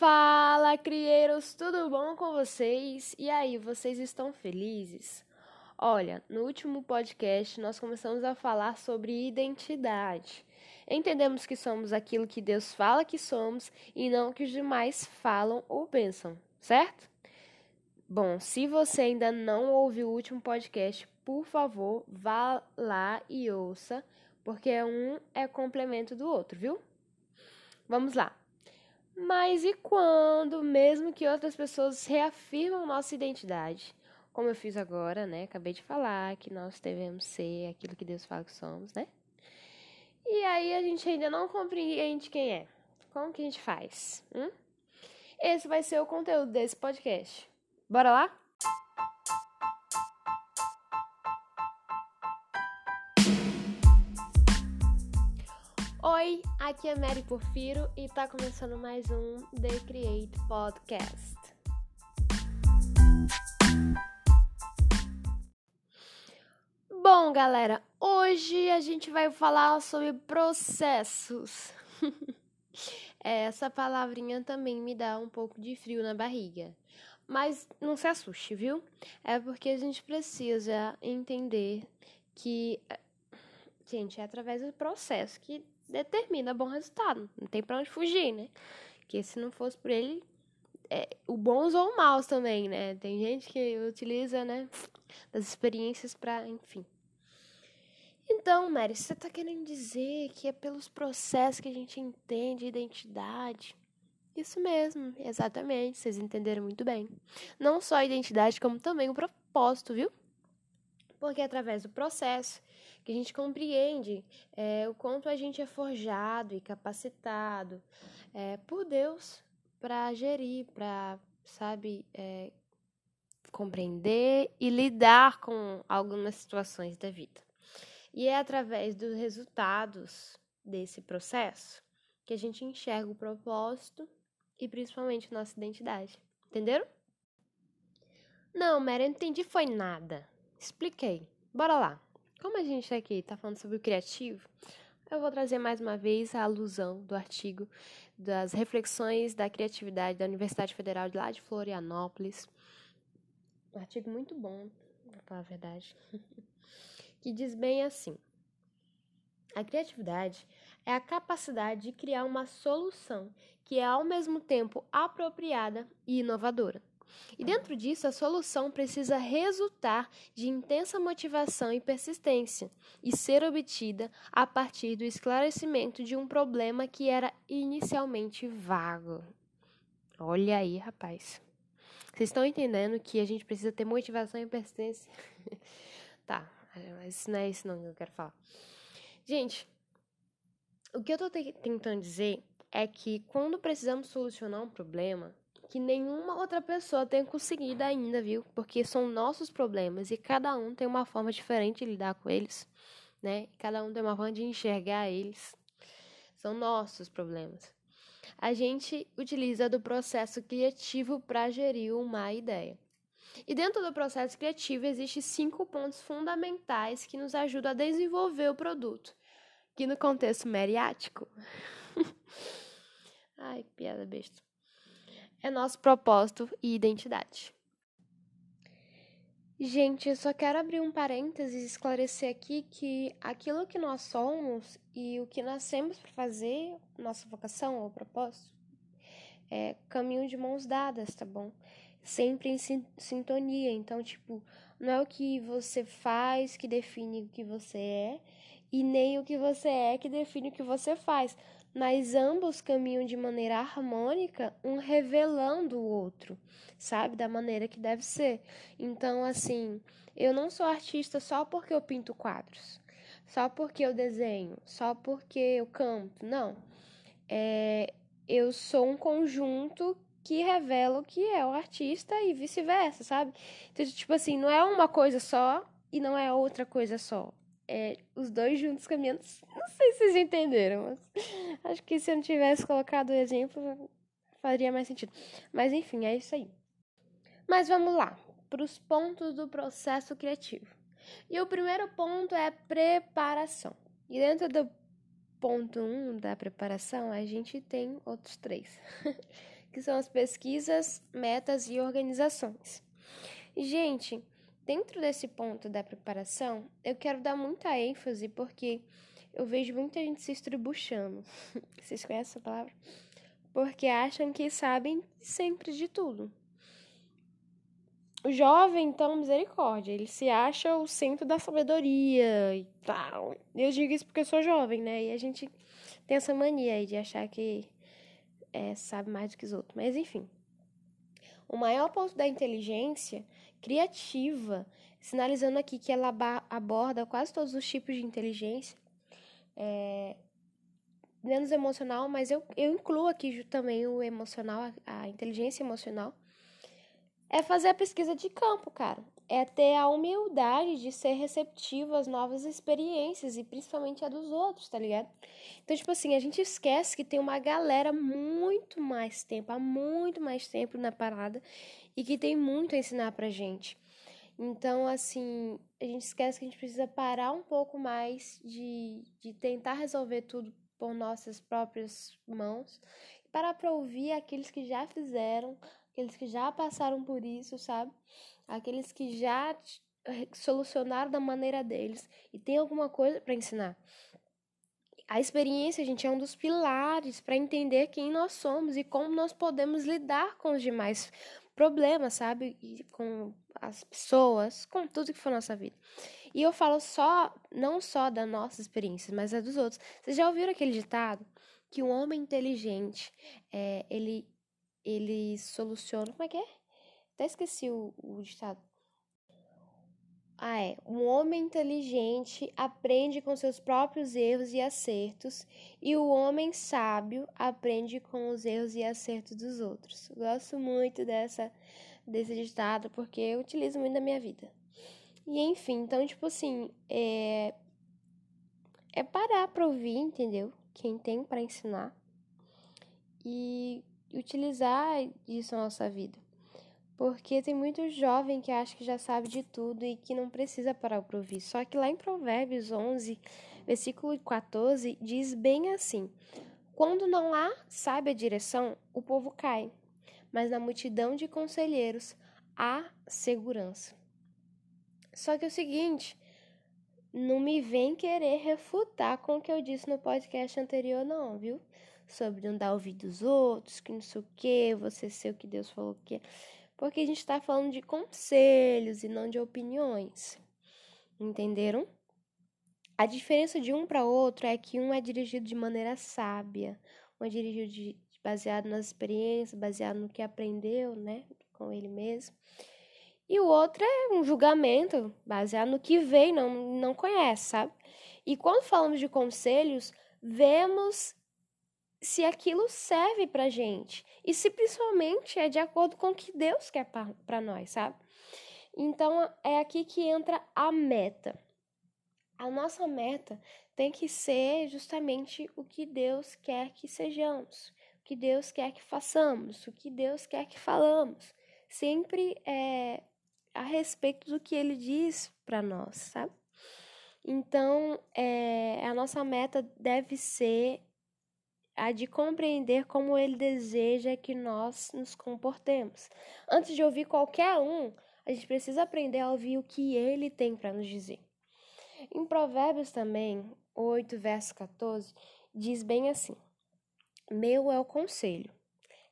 Fala, crieiros, tudo bom com vocês? E aí, vocês estão felizes? Olha, no último podcast nós começamos a falar sobre identidade. Entendemos que somos aquilo que Deus fala que somos e não o que os demais falam ou pensam, certo? Bom, se você ainda não ouviu o último podcast, por favor, vá lá e ouça, porque um é complemento do outro, viu? Vamos lá. Mas e quando, mesmo que outras pessoas reafirmam nossa identidade? Como eu fiz agora, né? Acabei de falar que nós devemos ser aquilo que Deus fala que somos, né? E aí a gente ainda não compreende quem é. Como que a gente faz? Hum? Esse vai ser o conteúdo desse podcast. Bora lá? Oi, aqui é Mary Porfiro e tá começando mais um The Create Podcast. Bom, galera, hoje a gente vai falar sobre processos. Essa palavrinha também me dá um pouco de frio na barriga. Mas não se assuste, viu? É porque a gente precisa entender que, gente, é através do processo que determina bom resultado. Não tem pra onde fugir, né? Porque se não fosse por ele, é, o bons ou o maus também, né? Tem gente que utiliza, né, das experiências para, enfim. Então, Mary, você tá querendo dizer que é pelos processos que a gente entende identidade? Isso mesmo, exatamente, vocês entenderam muito bem. Não só a identidade, como também o propósito, viu? Porque é através do processo que a gente compreende é, o quanto a gente é forjado e capacitado é, por Deus para gerir, para, sabe, é, compreender e lidar com algumas situações da vida. E é através dos resultados desse processo que a gente enxerga o propósito e principalmente nossa identidade. Entenderam? Não, Mary, eu não entendi foi nada. Expliquei. Bora lá. Como a gente aqui está falando sobre o criativo, eu vou trazer mais uma vez a alusão do artigo das reflexões da criatividade da Universidade Federal de lá de Florianópolis. Um artigo muito bom, para falar a verdade, que diz bem assim: a criatividade é a capacidade de criar uma solução que é ao mesmo tempo apropriada e inovadora. E dentro disso, a solução precisa resultar de intensa motivação e persistência e ser obtida a partir do esclarecimento de um problema que era inicialmente vago. Olha aí, rapaz. Vocês estão entendendo que a gente precisa ter motivação e persistência? tá, mas não é isso não que eu quero falar. Gente, o que eu estou tentando dizer é que quando precisamos solucionar um problema, que nenhuma outra pessoa tenha conseguido ainda, viu? Porque são nossos problemas e cada um tem uma forma diferente de lidar com eles, né? Cada um tem uma forma de enxergar eles. São nossos problemas. A gente utiliza do processo criativo para gerir uma ideia. E dentro do processo criativo existem cinco pontos fundamentais que nos ajudam a desenvolver o produto, que no contexto mediático. Ai, piada besta é nosso propósito e identidade. Gente, eu só quero abrir um parênteses e esclarecer aqui que aquilo que nós somos e o que nascemos para fazer, nossa vocação ou propósito, é caminho de mãos dadas, tá bom? Sempre em sintonia. Então, tipo, não é o que você faz que define o que você é, e nem o que você é que define o que você faz mas ambos caminham de maneira harmônica, um revelando o outro, sabe? Da maneira que deve ser. Então, assim, eu não sou artista só porque eu pinto quadros, só porque eu desenho, só porque eu canto. Não. É, eu sou um conjunto que revela o que é o artista e vice-versa, sabe? Então, tipo assim, não é uma coisa só e não é outra coisa só é, os dois juntos caminhando. Não sei se vocês entenderam, mas acho que se eu não tivesse colocado o exemplo, faria mais sentido. Mas enfim, é isso aí. Mas vamos lá, para os pontos do processo criativo. E o primeiro ponto é preparação. E dentro do ponto 1 um da preparação, a gente tem outros três, que são as pesquisas, metas e organizações. Gente, dentro desse ponto da preparação, eu quero dar muita ênfase porque eu vejo muita gente se estribuchando. Vocês conhecem essa palavra? Porque acham que sabem sempre de tudo. O jovem, então, misericórdia, ele se acha o centro da sabedoria e tal. Eu digo isso porque eu sou jovem, né? E a gente tem essa mania aí de achar que é, sabe mais do que os outros. Mas, enfim. O maior ponto da inteligência criativa, sinalizando aqui que ela aborda quase todos os tipos de inteligência, é, menos emocional, mas eu, eu incluo aqui também o emocional, a, a inteligência emocional, é fazer a pesquisa de campo, cara. É ter a humildade de ser receptivo às novas experiências e principalmente a dos outros, tá ligado? Então, tipo assim, a gente esquece que tem uma galera muito mais tempo, há muito mais tempo na parada e que tem muito a ensinar pra gente. Então, assim, a gente esquece que a gente precisa parar um pouco mais de, de tentar resolver tudo por nossas próprias mãos, parar para ouvir aqueles que já fizeram, aqueles que já passaram por isso, sabe? Aqueles que já solucionaram da maneira deles e tem alguma coisa para ensinar. A experiência, gente, é um dos pilares para entender quem nós somos e como nós podemos lidar com os demais problemas, sabe? E com as pessoas, com tudo que for nossa vida. E eu falo só, não só da nossa experiência, mas a dos outros. Vocês já ouviram aquele ditado? Que um homem inteligente, é, ele, ele soluciona. Como é que é? Até esqueci o, o ditado. Ah, é. Um homem inteligente aprende com seus próprios erros e acertos, e o homem sábio aprende com os erros e acertos dos outros. Gosto muito dessa, desse ditado porque eu utilizo muito na minha vida. E enfim, então, tipo assim, é, é parar pra ouvir, entendeu? Quem tem para ensinar e utilizar isso na nossa vida. Porque tem muito jovem que acha que já sabe de tudo e que não precisa parar para ouvir. Só que lá em Provérbios 11, versículo 14, diz bem assim: Quando não há sábia direção, o povo cai, mas na multidão de conselheiros há segurança. Só que é o seguinte, não me vem querer refutar com o que eu disse no podcast anterior, não, viu? Sobre não dar ouvido aos outros, que não sei o que, você ser o que Deus falou que é porque a gente está falando de conselhos e não de opiniões. Entenderam? A diferença de um para outro é que um é dirigido de maneira sábia, um é dirigido de, baseado nas experiências, baseado no que aprendeu, né, com ele mesmo. E o outro é um julgamento baseado no que vê e não, não conhece, sabe? E quando falamos de conselhos, vemos se aquilo serve pra gente e se principalmente é de acordo com o que Deus quer para nós, sabe? Então é aqui que entra a meta. A nossa meta tem que ser justamente o que Deus quer que sejamos, o que Deus quer que façamos, o que Deus quer que falamos. Sempre é a respeito do que Ele diz para nós, sabe? Então, é, a nossa meta deve ser a de compreender como ele deseja que nós nos comportemos. Antes de ouvir qualquer um, a gente precisa aprender a ouvir o que ele tem para nos dizer. Em Provérbios também, 8, verso 14, diz bem assim: Meu é o conselho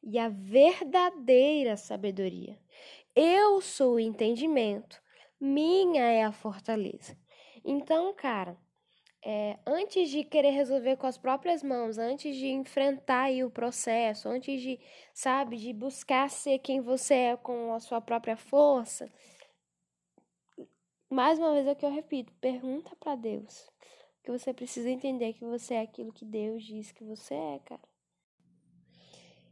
e a verdadeira sabedoria. Eu sou o entendimento, minha é a fortaleza. Então, cara, é, antes de querer resolver com as próprias mãos, antes de enfrentar aí o processo, antes de, sabe, de buscar ser quem você é com a sua própria força, mais uma vez é o que eu repito, pergunta para Deus. Que você precisa entender que você é aquilo que Deus diz que você é, cara.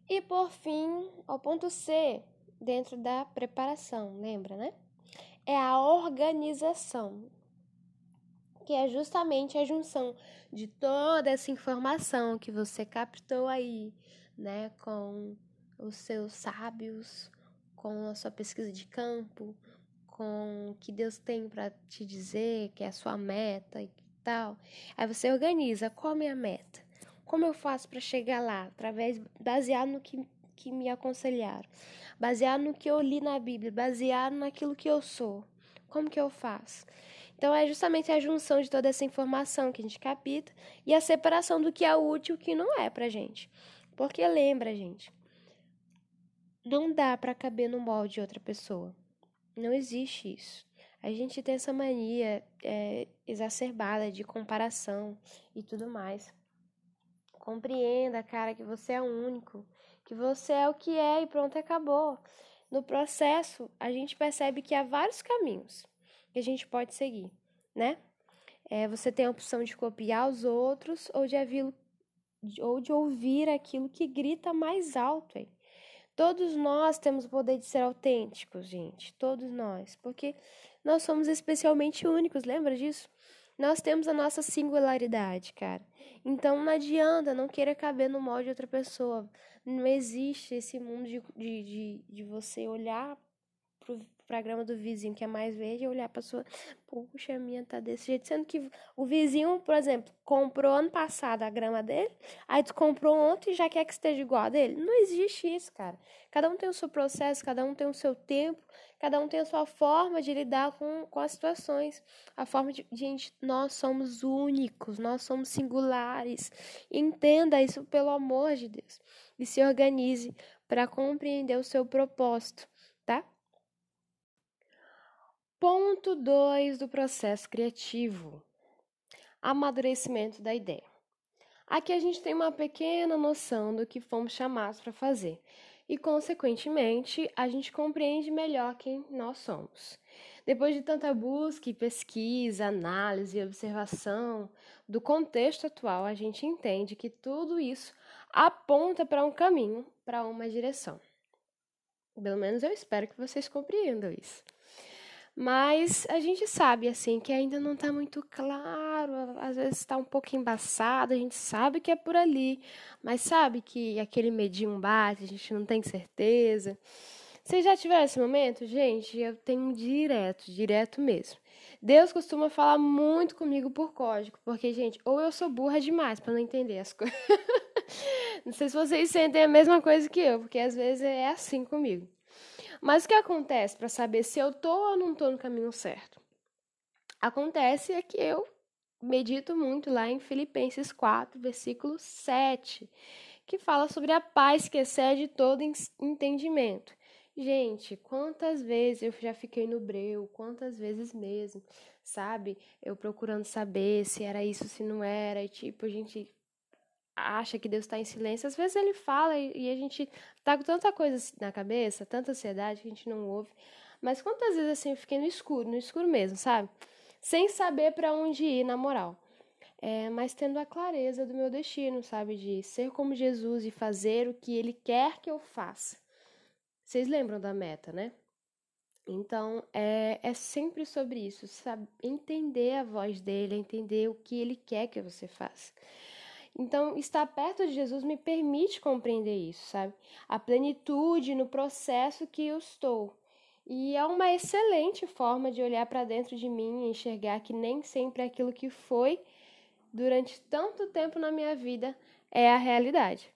E por fim, ao ponto C, dentro da preparação, lembra, né? É a organização que é justamente a junção de toda essa informação que você captou aí, né, com os seus sábios, com a sua pesquisa de campo, com o que Deus tem para te dizer, que é a sua meta e tal. Aí você organiza qual é a minha meta? Como eu faço para chegar lá? Através baseado no que que me aconselharam, baseado no que eu li na Bíblia, baseado naquilo que eu sou. Como que eu faço? Então é justamente a junção de toda essa informação que a gente capta e a separação do que é útil e o que não é pra gente. Porque lembra, gente, não dá para caber no molde de outra pessoa. Não existe isso. A gente tem essa mania é, exacerbada de comparação e tudo mais. Compreenda, cara, que você é único, que você é o que é e pronto, acabou. No processo, a gente percebe que há vários caminhos que a gente pode seguir, né? É, você tem a opção de copiar os outros ou de, avilo, ou de ouvir aquilo que grita mais alto aí. Todos nós temos o poder de ser autênticos, gente. Todos nós. Porque nós somos especialmente únicos, lembra disso? Nós temos a nossa singularidade, cara. Então não adianta, não queira caber no molde de outra pessoa. Não existe esse mundo de, de, de, de você olhar pra grama do vizinho que é mais verde e olhar pra sua. Puxa, a minha tá desse jeito. Sendo que o vizinho, por exemplo, comprou ano passado a grama dele, aí tu comprou ontem e já quer que esteja igual a dele. Não existe isso, cara. Cada um tem o seu processo, cada um tem o seu tempo, cada um tem a sua forma de lidar com, com as situações. A forma de. Gente, nós somos únicos, nós somos singulares. Entenda isso pelo amor de Deus. E se organize para compreender o seu propósito, tá? Ponto 2 do processo criativo: amadurecimento da ideia. Aqui a gente tem uma pequena noção do que fomos chamados para fazer e, consequentemente, a gente compreende melhor quem nós somos. Depois de tanta busca e pesquisa, análise e observação do contexto atual, a gente entende que tudo isso aponta para um caminho, para uma direção. Pelo menos eu espero que vocês compreendam isso. Mas a gente sabe, assim, que ainda não está muito claro, às vezes está um pouco embaçado, a gente sabe que é por ali, mas sabe que aquele medinho bate, a gente não tem certeza. Vocês já tiveram esse momento? Gente, eu tenho direto, direto mesmo. Deus costuma falar muito comigo por código, porque, gente, ou eu sou burra demais para não entender as coisas. não sei se vocês sentem a mesma coisa que eu, porque às vezes é assim comigo. Mas o que acontece para saber se eu tô ou não tô no caminho certo? Acontece é que eu medito muito lá em Filipenses 4, versículo 7, que fala sobre a paz que excede todo entendimento. Gente, quantas vezes eu já fiquei no breu, quantas vezes mesmo, sabe? Eu procurando saber se era isso, se não era, e tipo, a gente acha que Deus está em silêncio, às vezes ele fala e, a gente tá com tanta coisa na cabeça, tanta ansiedade que a gente não ouve. Mas quantas vezes assim eu fiquei no escuro, no escuro mesmo, sabe? Sem saber para onde ir, na moral. É, mas tendo a clareza do meu destino, sabe? De ser como Jesus e fazer o que ele quer que eu faça. Vocês lembram da meta, né? Então, é, é sempre sobre isso, sabe? Entender a voz dele, entender o que ele quer que você faça. Então, estar perto de Jesus me permite compreender isso, sabe? A plenitude no processo que eu estou. E é uma excelente forma de olhar para dentro de mim e enxergar que nem sempre aquilo que foi durante tanto tempo na minha vida é a realidade.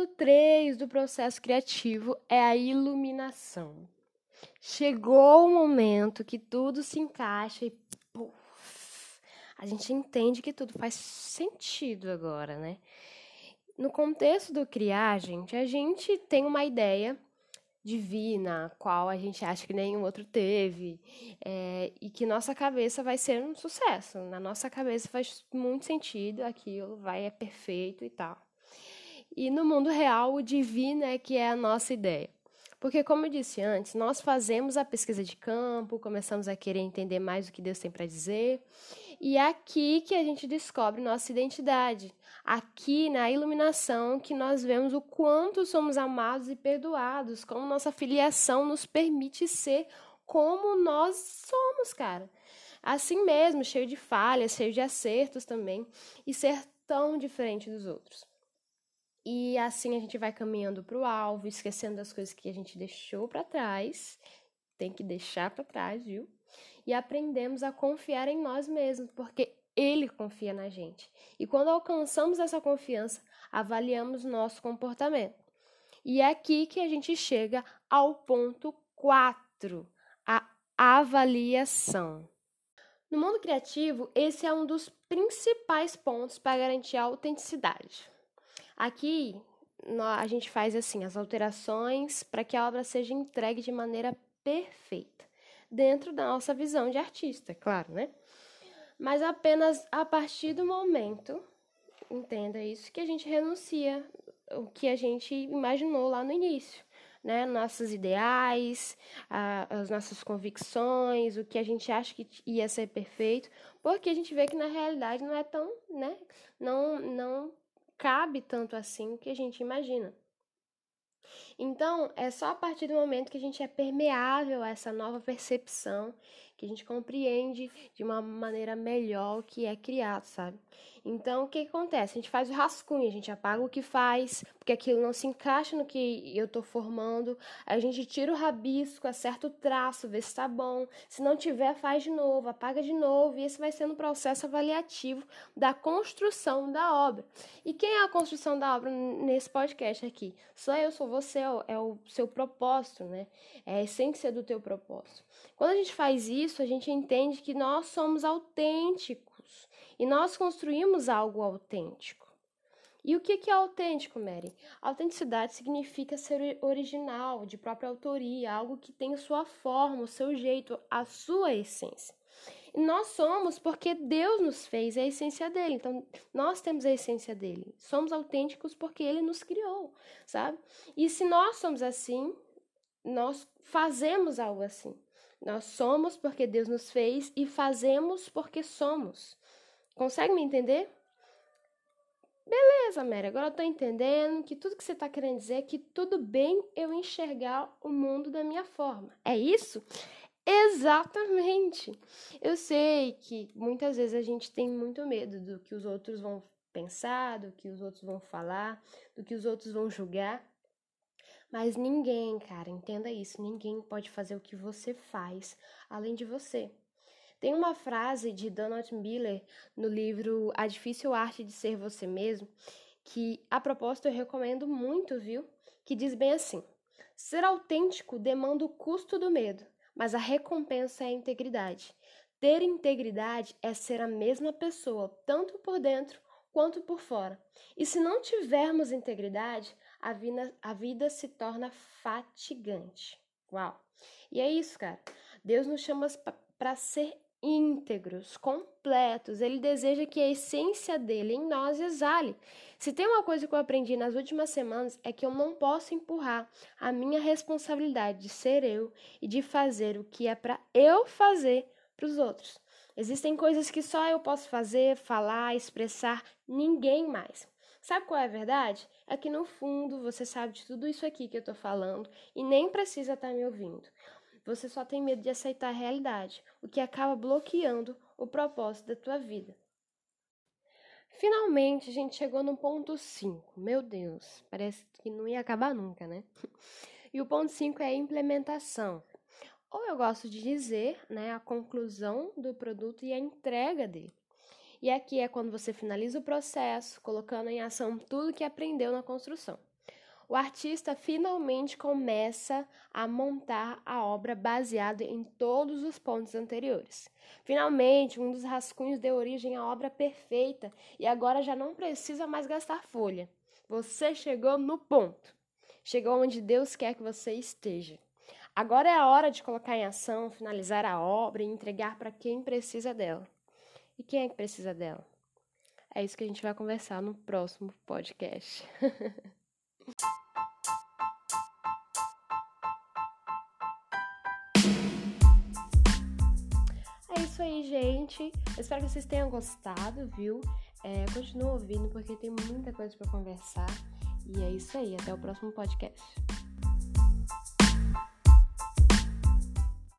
O 3 do processo criativo é a iluminação. Chegou o momento que tudo se encaixa e a gente entende que tudo faz sentido agora, né? No contexto do criar, gente, a gente tem uma ideia divina, qual a gente acha que nenhum outro teve, é, e que nossa cabeça vai ser um sucesso. Na nossa cabeça faz muito sentido, aquilo vai é perfeito e tal. E no mundo real, o divino é que é a nossa ideia. Porque, como eu disse antes, nós fazemos a pesquisa de campo, começamos a querer entender mais o que Deus tem para dizer, e é aqui que a gente descobre nossa identidade. Aqui na iluminação que nós vemos o quanto somos amados e perdoados, como nossa filiação nos permite ser como nós somos, cara. Assim mesmo, cheio de falhas, cheio de acertos também, e ser tão diferente dos outros. E assim a gente vai caminhando para o alvo, esquecendo das coisas que a gente deixou para trás. Tem que deixar para trás, viu? E aprendemos a confiar em nós mesmos, porque ele confia na gente. E quando alcançamos essa confiança, avaliamos nosso comportamento. E é aqui que a gente chega ao ponto 4, a avaliação. No mundo criativo, esse é um dos principais pontos para garantir a autenticidade. Aqui a gente faz assim as alterações para que a obra seja entregue de maneira perfeita, dentro da nossa visão de artista, claro, né? Mas apenas a partir do momento, entenda isso, que a gente renuncia o que a gente imaginou lá no início né, nossos ideais, a, as nossas convicções, o que a gente acha que ia ser perfeito, porque a gente vê que na realidade não é tão, né, não, não cabe tanto assim o que a gente imagina. Então, é só a partir do momento que a gente é permeável a essa nova percepção, que a gente compreende de uma maneira melhor o que é criado, sabe? Então, o que, acontece? A gente faz o rascunho, a gente apaga o que faz, porque aquilo não se encaixa no que eu estou formando. A gente tira o rabisco, acerta o traço, vê se está bom. Se não tiver, faz de novo, apaga de novo. E esse vai sendo o processo avaliativo da construção da obra. E quem é a construção da obra nesse podcast aqui? Sou eu, sou você, é o seu propósito, né? É a essência do teu propósito. Quando a gente faz isso, a gente entende que nós somos autênticos e nós construímos algo autêntico. E o que é autêntico, Mary? Autenticidade significa ser original, de própria autoria, algo que tem sua forma, o seu jeito, a sua essência. Nós somos porque Deus nos fez a essência dele. Então, nós temos a essência dele. Somos autênticos porque ele nos criou, sabe? E se nós somos assim, nós fazemos algo assim. Nós somos porque Deus nos fez e fazemos porque somos. Consegue me entender? Beleza, Mary, agora eu tô entendendo que tudo que você tá querendo dizer é que tudo bem eu enxergar o mundo da minha forma. É isso? Exatamente. Eu sei que muitas vezes a gente tem muito medo do que os outros vão pensar, do que os outros vão falar, do que os outros vão julgar. Mas ninguém, cara, entenda isso, ninguém pode fazer o que você faz além de você. Tem uma frase de Donald Miller no livro A Difícil Arte de Ser Você Mesmo, que a propósito eu recomendo muito, viu? Que diz bem assim: Ser autêntico demanda o custo do medo, mas a recompensa é a integridade. Ter integridade é ser a mesma pessoa, tanto por dentro quanto por fora. E se não tivermos integridade, a vida, a vida se torna fatigante. Uau! E é isso, cara. Deus nos chama para ser íntegros, completos. Ele deseja que a essência dele em nós exale. Se tem uma coisa que eu aprendi nas últimas semanas é que eu não posso empurrar a minha responsabilidade de ser eu e de fazer o que é para eu fazer para os outros. Existem coisas que só eu posso fazer, falar, expressar, ninguém mais. Sabe qual é a verdade? É que no fundo você sabe de tudo isso aqui que eu estou falando e nem precisa estar tá me ouvindo. Você só tem medo de aceitar a realidade, o que acaba bloqueando o propósito da tua vida. Finalmente, a gente chegou no ponto 5. Meu Deus, parece que não ia acabar nunca, né? E o ponto 5 é a implementação. Ou eu gosto de dizer, né, a conclusão do produto e a entrega dele. E aqui é quando você finaliza o processo, colocando em ação tudo que aprendeu na construção o artista finalmente começa a montar a obra baseada em todos os pontos anteriores. Finalmente, um dos rascunhos deu origem à obra perfeita e agora já não precisa mais gastar folha. Você chegou no ponto. Chegou onde Deus quer que você esteja. Agora é a hora de colocar em ação, finalizar a obra e entregar para quem precisa dela. E quem é que precisa dela? É isso que a gente vai conversar no próximo podcast. É isso aí, gente. Eu espero que vocês tenham gostado, viu? É, continua ouvindo porque tem muita coisa para conversar. E é isso aí. Até o próximo podcast.